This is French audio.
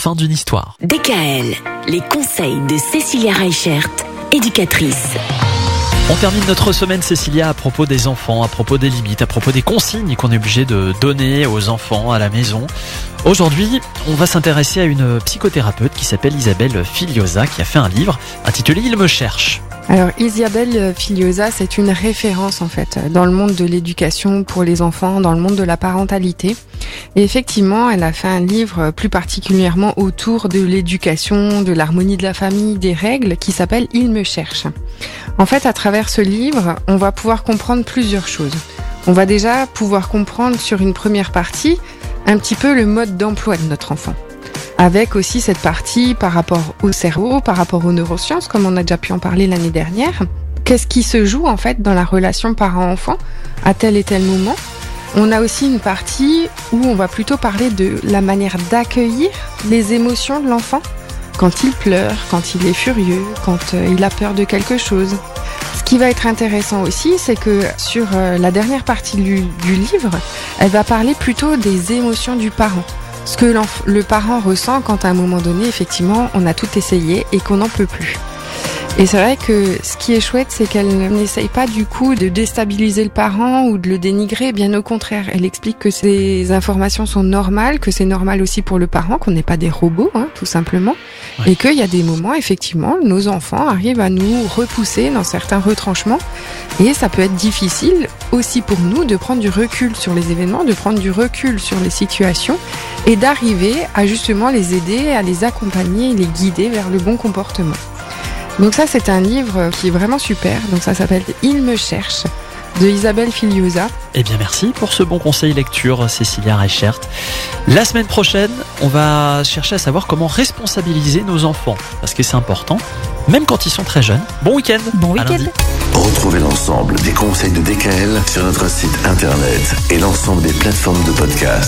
Fin d'une histoire. DKL, les conseils de Cécilia Reichert, éducatrice. On termine notre semaine, Cécilia, à propos des enfants, à propos des limites, à propos des consignes qu'on est obligé de donner aux enfants à la maison. Aujourd'hui, on va s'intéresser à une psychothérapeute qui s'appelle Isabelle Filiosa, qui a fait un livre intitulé Il me cherche. Alors Isabelle Filiosa, c'est une référence en fait dans le monde de l'éducation pour les enfants, dans le monde de la parentalité. Et effectivement, elle a fait un livre plus particulièrement autour de l'éducation, de l'harmonie de la famille, des règles, qui s'appelle Il me cherche. En fait, à travers ce livre, on va pouvoir comprendre plusieurs choses. On va déjà pouvoir comprendre sur une première partie un petit peu le mode d'emploi de notre enfant. Avec aussi cette partie par rapport au cerveau, par rapport aux neurosciences, comme on a déjà pu en parler l'année dernière. Qu'est-ce qui se joue en fait dans la relation parent-enfant à tel et tel moment? On a aussi une partie où on va plutôt parler de la manière d'accueillir les émotions de l'enfant quand il pleure, quand il est furieux, quand euh, il a peur de quelque chose. Ce qui va être intéressant aussi, c'est que sur euh, la dernière partie du, du, livre, elle va parler plutôt des émotions du parent. Ce que le parent ressent quand à un moment donné, effectivement, on a tout essayé et qu'on n'en peut plus. Et c'est vrai que ce qui est chouette, c'est qu'elle n'essaye pas du coup de déstabiliser le parent ou de le dénigrer. Bien au contraire, elle explique que ces informations sont normales, que c'est normal aussi pour le parent, qu'on n'est pas des robots, hein, tout simplement, ouais. et qu'il y a des moments, effectivement, nos enfants arrivent à nous repousser dans certains retranchements, et ça peut être difficile aussi pour nous de prendre du recul sur les événements, de prendre du recul sur les situations, et d'arriver à justement les aider, à les accompagner, les guider vers le bon comportement. Donc ça, c'est un livre qui est vraiment super. Donc ça s'appelle Il me cherche de Isabelle Filiosa. Eh bien merci pour ce bon conseil lecture, Cécilia Reichert. La semaine prochaine, on va chercher à savoir comment responsabiliser nos enfants, parce que c'est important, même quand ils sont très jeunes. Bon week-end Bon week-end Retrouvez l'ensemble des conseils de DKL sur notre site internet et l'ensemble des plateformes de podcast.